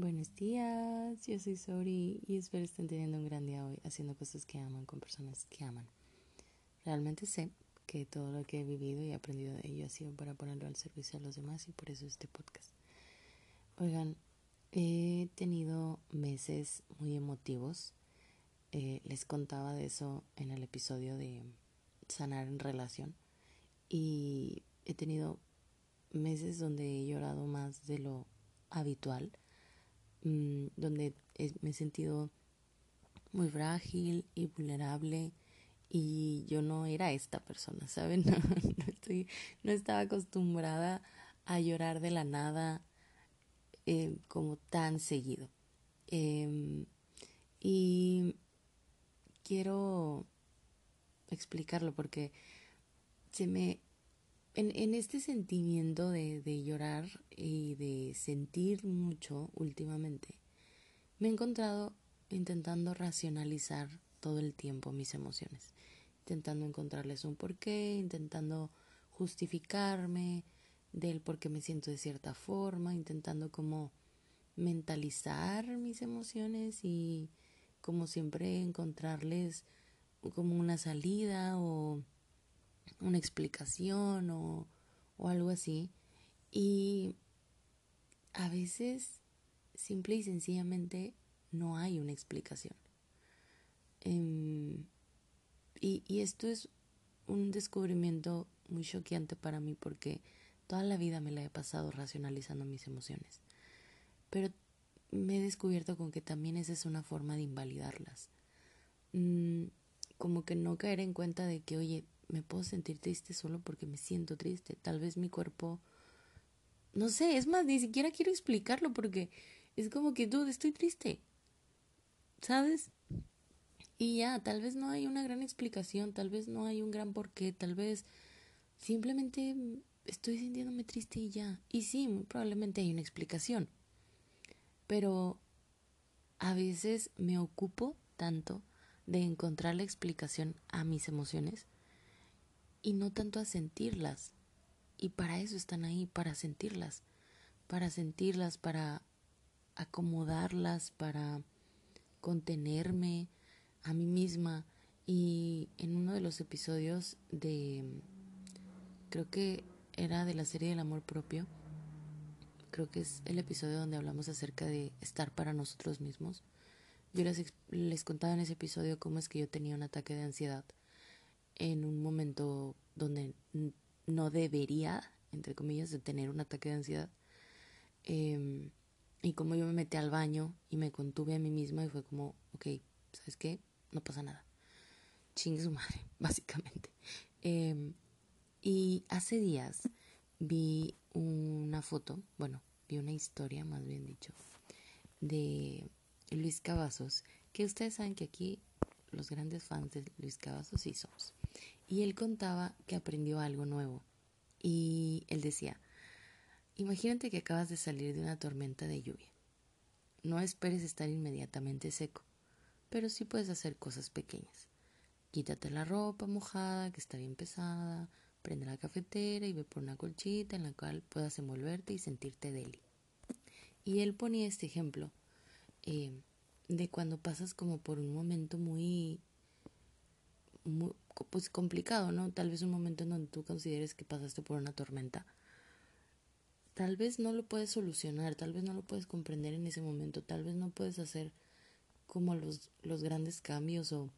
Buenos días, yo soy Sori y espero estén teniendo un gran día hoy haciendo cosas que aman con personas que aman. Realmente sé que todo lo que he vivido y aprendido de ello ha sido para ponerlo al servicio de los demás y por eso este podcast. Oigan, he tenido meses muy emotivos. Eh, les contaba de eso en el episodio de sanar en relación y he tenido meses donde he llorado más de lo habitual Mm, donde me he sentido muy frágil y vulnerable y yo no era esta persona, ¿saben? No, estoy, no estaba acostumbrada a llorar de la nada eh, como tan seguido. Em, y quiero explicarlo porque se me en, en este sentimiento de, de llorar y de sentir mucho últimamente, me he encontrado intentando racionalizar todo el tiempo mis emociones, intentando encontrarles un porqué, intentando justificarme del por qué me siento de cierta forma, intentando como mentalizar mis emociones y como siempre encontrarles como una salida o una explicación o, o algo así. Y a veces, simple y sencillamente, no hay una explicación. Em, y, y esto es un descubrimiento muy choqueante para mí porque toda la vida me la he pasado racionalizando mis emociones. Pero me he descubierto con que también esa es una forma de invalidarlas. Mm, como que no caer en cuenta de que, oye, me puedo sentir triste solo porque me siento triste. Tal vez mi cuerpo... No sé, es más, ni siquiera quiero explicarlo porque es como que, dude, estoy triste. ¿Sabes? Y ya, tal vez no hay una gran explicación, tal vez no hay un gran porqué, tal vez simplemente estoy sintiéndome triste y ya. Y sí, probablemente hay una explicación. Pero a veces me ocupo tanto de encontrar la explicación a mis emociones y no tanto a sentirlas. Y para eso están ahí, para sentirlas, para sentirlas, para acomodarlas, para contenerme a mí misma. Y en uno de los episodios de, creo que era de la serie del amor propio, creo que es el episodio donde hablamos acerca de estar para nosotros mismos. Yo les, les contaba en ese episodio cómo es que yo tenía un ataque de ansiedad en un momento donde no debería, entre comillas, de tener un ataque de ansiedad. Em, y como yo me metí al baño y me contuve a mí misma y fue como, ok, ¿sabes qué? No pasa nada. Chingue su madre, básicamente. Em, y hace días vi una foto, bueno, vi una historia, más bien dicho, de Luis Cavazos, que ustedes saben que aquí los grandes fans de Luis Cavazos sí somos. Y él contaba que aprendió algo nuevo. Y él decía, imagínate que acabas de salir de una tormenta de lluvia. No esperes estar inmediatamente seco, pero sí puedes hacer cosas pequeñas. Quítate la ropa mojada, que está bien pesada, prende la cafetera y ve por una colchita en la cual puedas envolverte y sentirte deli. Y él ponía este ejemplo eh, de cuando pasas como por un momento muy, muy pues complicado, ¿no? Tal vez un momento en donde tú consideres que pasaste por una tormenta. Tal vez no lo puedes solucionar, tal vez no lo puedes comprender en ese momento, tal vez no puedes hacer como los, los grandes cambios o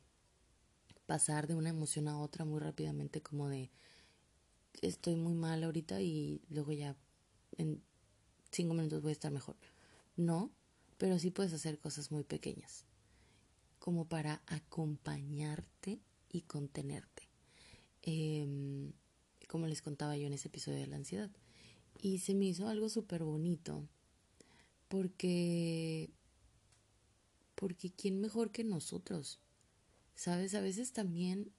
pasar de una emoción a otra muy rápidamente como de estoy muy mal ahorita y luego ya en cinco minutos voy a estar mejor. No, pero sí puedes hacer cosas muy pequeñas como para acompañarte y contenerte. Em, como les contaba yo en ese episodio de la ansiedad. Y se me hizo algo súper bonito porque porque quién mejor que nosotros. Sabes, a veces también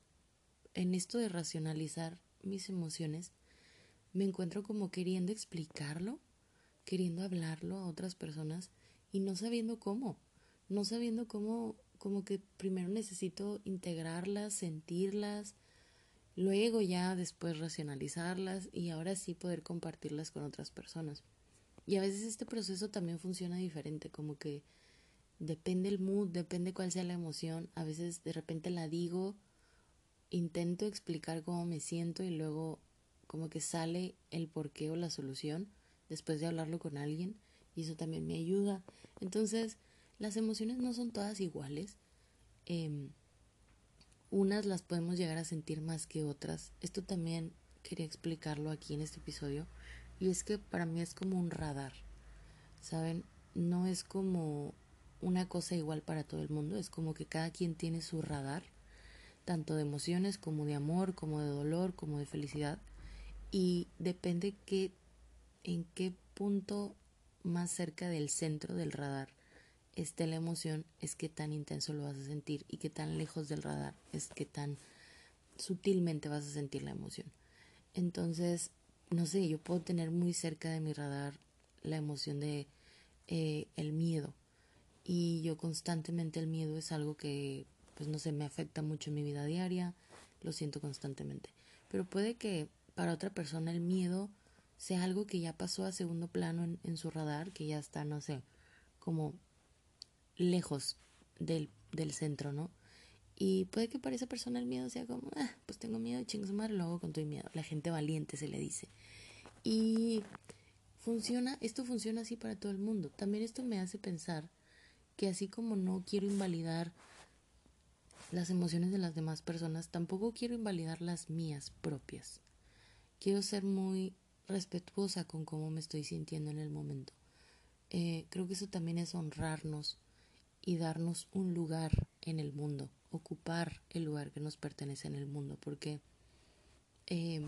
en esto de racionalizar mis emociones me encuentro como queriendo explicarlo, queriendo hablarlo a otras personas y no sabiendo cómo, no sabiendo cómo como que primero necesito integrarlas, sentirlas, luego ya después racionalizarlas y ahora sí poder compartirlas con otras personas. y a veces este proceso también funciona diferente, como que depende el mood, depende cuál sea la emoción. A veces de repente la digo, intento explicar cómo me siento y luego como que sale el porqué o la solución después de hablarlo con alguien y eso también me ayuda. Entonces, las emociones no son todas iguales. Em, unas las podemos llegar a sentir más que otras. Esto también quería explicarlo aquí en este episodio. Y es que para mí es como un radar. ¿Saben? No es como una cosa igual para todo el mundo. Es como que cada quien tiene su radar. Tanto de emociones como de amor, como de dolor, como de felicidad. Y depende que, en qué punto más cerca del centro del radar esté la emoción, es que tan intenso lo vas a sentir y que tan lejos del radar es que tan sutilmente vas a sentir la emoción. Entonces, no sé, yo puedo tener muy cerca de mi radar la emoción de eh, el miedo y yo constantemente el miedo es algo que, pues no sé, me afecta mucho en mi vida diaria, lo siento constantemente. Pero puede que para otra persona el miedo sea algo que ya pasó a segundo plano en su radar, que ya está, no sé, como lejos del, del centro, ¿no? Y puede que para esa persona el miedo sea como, ah, pues tengo miedo, chingos madre, lo hago con todo miedo. La gente valiente se le dice. Y funciona, esto funciona así para todo el mundo. También esto me hace pensar que así como no quiero invalidar las emociones de las demás personas, tampoco quiero invalidar las mías propias. Quiero ser muy respetuosa con cómo me estoy sintiendo en el momento. Eh, creo que eso también es honrarnos y darnos un lugar en el mundo, ocupar el lugar que nos pertenece en el mundo, porque eh,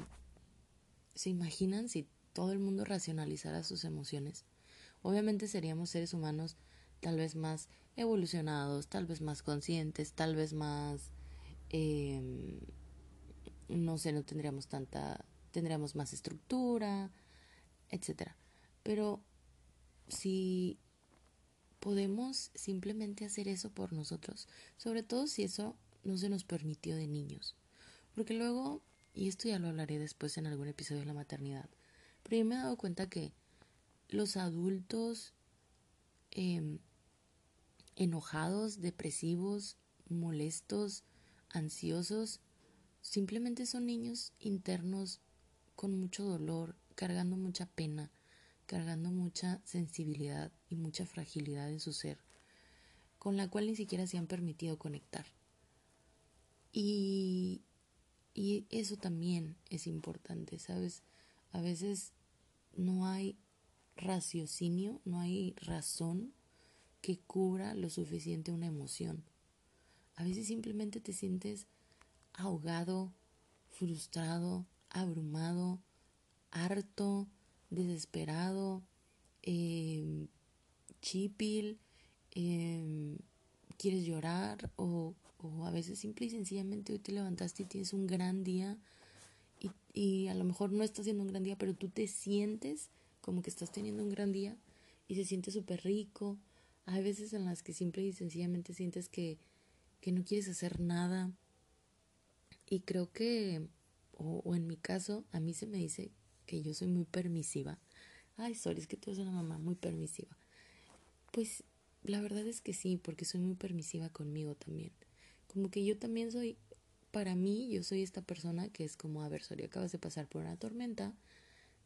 se imaginan si todo el mundo racionalizara sus emociones, obviamente seríamos seres humanos tal vez más evolucionados, tal vez más conscientes, tal vez más, eh, no sé, no tendríamos tanta, tendríamos más estructura, etcétera. Pero si podemos simplemente hacer eso por nosotros, sobre todo si eso no se nos permitió de niños. Porque luego, y esto ya lo hablaré después en algún episodio de la maternidad, pero yo me he dado cuenta que los adultos em, enojados, depresivos, molestos, ansiosos, simplemente son niños internos con mucho dolor, cargando mucha pena, cargando mucha sensibilidad y mucha fragilidad en su ser, con la cual ni siquiera se han permitido conectar. Y, y eso también es importante, ¿sabes? A veces no hay raciocinio, no hay razón que cubra lo suficiente una emoción. A veces simplemente te sientes ahogado, frustrado, abrumado, harto, desesperado, eh, chipil, em, quieres llorar o, o, a veces simple y sencillamente hoy te levantaste y tienes un gran día y, y a lo mejor no estás haciendo un gran día, pero tú te sientes como que estás teniendo un gran día y se siente súper rico. Hay veces en las que simple y sencillamente sientes que, que no quieres hacer nada. Y creo que, o, o en mi caso, a mí se me dice que yo soy muy permisiva. Ay, sorry, es que tú eres una mamá muy permisiva. Pues la verdad es que sí, porque soy muy permisiva conmigo también. Como que yo también soy, para mí, yo soy esta persona que es como, a ver, sorry, acabas de pasar por una tormenta,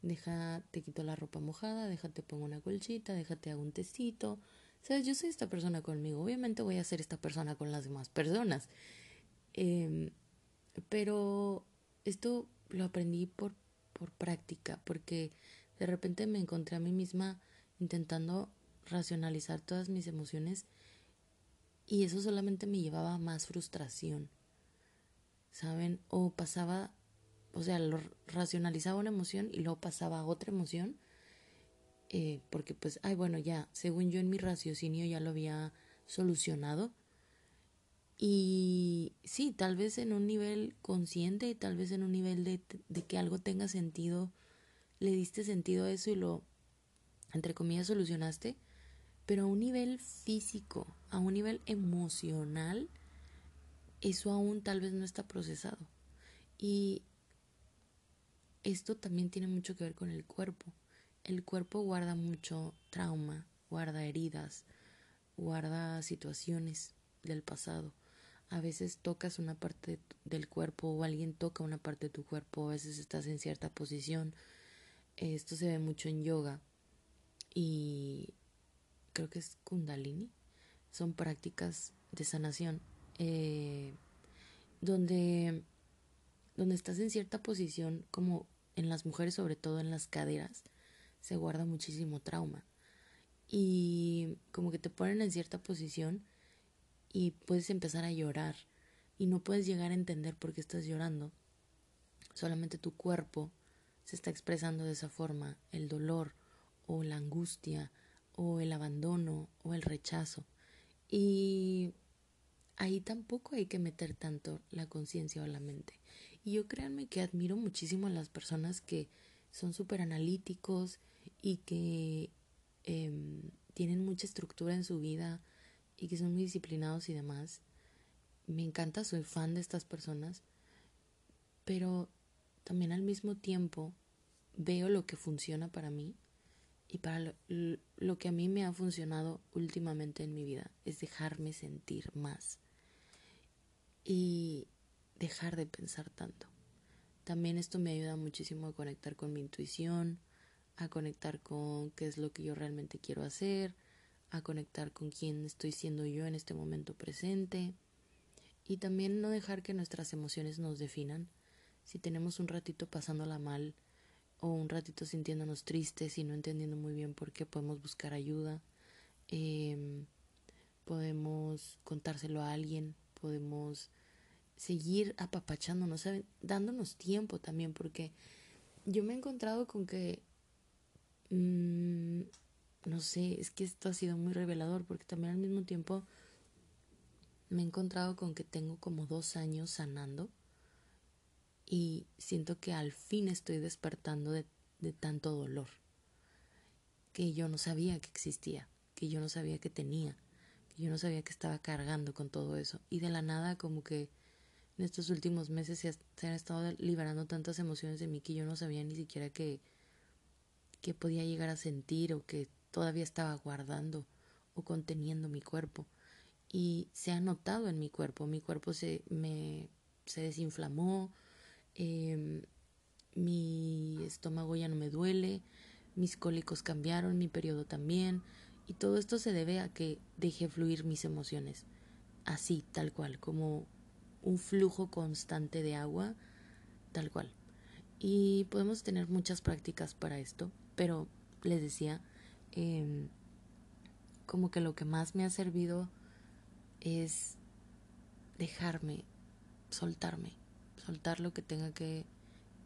deja, te quito la ropa mojada, déjate pongo una colchita, déjate hago un tecito. Sabes, yo soy esta persona conmigo. Obviamente voy a ser esta persona con las demás personas. Eh, pero esto lo aprendí por por práctica, porque de repente me encontré a mí misma intentando racionalizar todas mis emociones y eso solamente me llevaba a más frustración, ¿saben? O pasaba, o sea, lo racionalizaba una emoción y luego pasaba a otra emoción, eh, porque pues, ay, bueno, ya, según yo en mi raciocinio ya lo había solucionado, y sí, tal vez en un nivel consciente y tal vez en un nivel de, de, que algo tenga sentido, le diste sentido a eso y lo, entre comillas, solucionaste, pero a un nivel físico, a un nivel emocional, eso aún tal vez no está procesado. Y esto también tiene mucho que ver con el cuerpo. el cuerpo guarda mucho trauma, guarda heridas, guarda situaciones del pasado. A veces tocas una parte del cuerpo o alguien toca una parte de tu cuerpo, a veces estás en cierta posición. Esto se ve mucho en yoga y creo que es kundalini. Son prácticas de sanación eh, donde, donde estás en cierta posición, como en las mujeres, sobre todo en las caderas, se guarda muchísimo trauma y como que te ponen en cierta posición y puedes empezar a llorar y no puedes llegar a entender por qué estás llorando. Solamente tu cuerpo se está expresando de esa forma, el dolor o la angustia o el abandono o el rechazo. Y ahí tampoco hay que meter tanto la conciencia o la mente. Y yo créanme que admiro muchísimo a las personas que son súper analíticos y que Em, tienen mucha estructura en su vida y que son muy disciplinados y demás. Me encanta, soy fan de estas personas, pero también al mismo tiempo veo lo que funciona para mí y para lo, que a mí me ha funcionado últimamente en mi vida es dejarme sentir más y dejar de pensar tanto. También esto me ayuda muchísimo a conectar con mi intuición, a conectar con qué es lo que yo realmente quiero hacer, a conectar con quién estoy siendo yo en este momento presente y también no dejar que nuestras emociones nos definan. Si tenemos un ratito pasándola mal o un ratito sintiéndonos tristes y no entendiendo muy bien por qué, podemos buscar ayuda, em, podemos contárselo a alguien, podemos seguir apapachándonos, dándonos tiempo también, porque yo me he encontrado con que Mm, no sé, es que esto ha sido muy revelador porque también al mismo tiempo me he encontrado con que tengo como dos años sanando y siento que al fin estoy despertando de, tanto dolor que yo no sabía que existía, que yo no sabía que tenía, que yo no sabía que estaba cargando con todo eso. Y de la nada como que en estos últimos meses se, se han estado liberando tantas emociones de mí que yo no sabía ni siquiera que que podía llegar a sentir o que todavía estaba guardando o conteniendo mi cuerpo. Y se ha notado en mi cuerpo, mi cuerpo se, me, se desinflamó, em, mi estómago ya no me duele, mis cólicos cambiaron, mi periodo también, y todo esto se debe a que dejé fluir mis emociones, así, tal cual, como un flujo constante de agua, tal cual. Y podemos tener muchas prácticas para esto. Pero les decía, em, como que lo que más me ha servido es dejarme, soltarme, soltar lo que tenga que,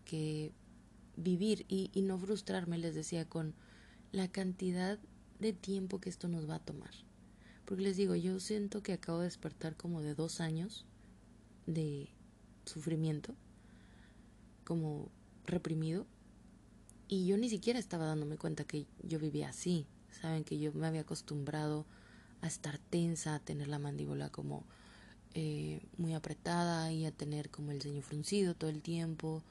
que vivir y, y no frustrarme, les decía, con la cantidad de tiempo que esto nos va a tomar. Porque les digo, yo siento que acabo de despertar como de dos años de sufrimiento, como reprimido, y yo ni siquiera estaba dándome cuenta que yo vivía así. Saben que yo me había acostumbrado a estar tensa, a tener la mandíbula como eh, muy apretada y a tener como el ceño fruncido todo el tiempo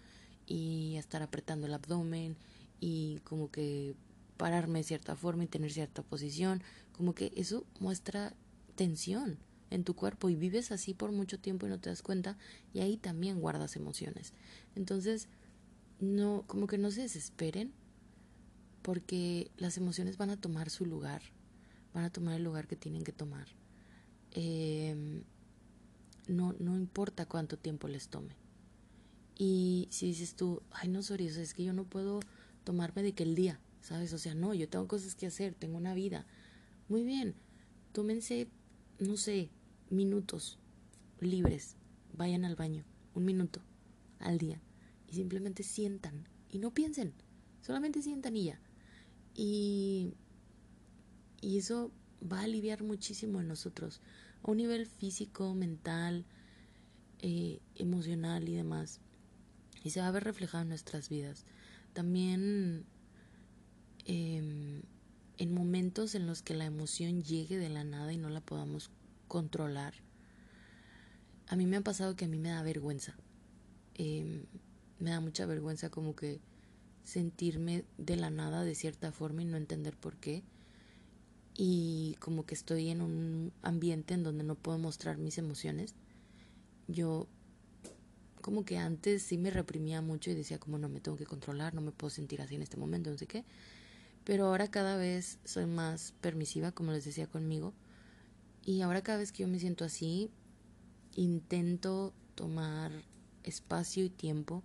y a estar apretando el abdomen y como que pararme de cierta forma y tener cierta posición. Como que eso muestra tensión en tu cuerpo y vives así por mucho tiempo y no te das cuenta y ahí también guardas emociones. Entonces, no, como que no se desesperen, porque las emociones van a tomar su lugar, van a tomar el lugar que tienen que tomar. Em, no, no importa cuánto tiempo les tome. Y si dices tú, ay no, Sori, es que yo no puedo tomarme de que el día, ¿sabes? O sea, no, yo tengo cosas que hacer, tengo una vida. Muy bien, tómense, no sé, minutos libres, vayan al baño, un minuto al día y simplemente sientan y no piensen, solamente sientan y ya. Y, y eso va a aliviar muchísimo en nosotros, a un nivel físico, mental, eh, emocional y demás. Y se va a ver reflejado en nuestras vidas. También em, en momentos en los que la emoción llegue de la nada y no la podamos controlar. A mí me ha pasado que a mí me da vergüenza. Eh, me da mucha vergüenza como que sentirme de la nada de cierta forma y no entender por qué. Y como que estoy en un ambiente en donde no puedo mostrar mis emociones. Yo como que antes sí me reprimía mucho y decía como no me tengo que controlar, no me puedo sentir así en este momento, no sé qué. Pero ahora cada vez soy más permisiva, como les decía conmigo. Y ahora cada vez que yo me siento así, intento tomar espacio y tiempo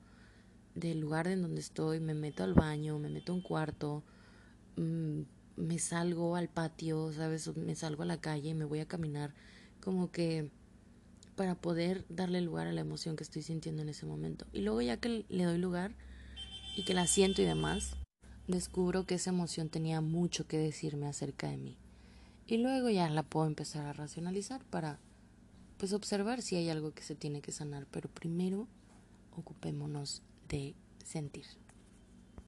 del lugar en donde estoy, me meto al baño, me meto a un cuarto, mm, me salgo al patio, ¿sabes? Me salgo a la calle, me voy a caminar, como que para poder darle lugar a la emoción que estoy sintiendo en ese momento. Y luego ya que le doy lugar y que la siento y demás, descubro que esa emoción tenía mucho que decirme acerca de mí. Y luego ya la puedo empezar a racionalizar para pues observar si hay algo que se tiene que sanar, pero primero ocupémonos de sentir.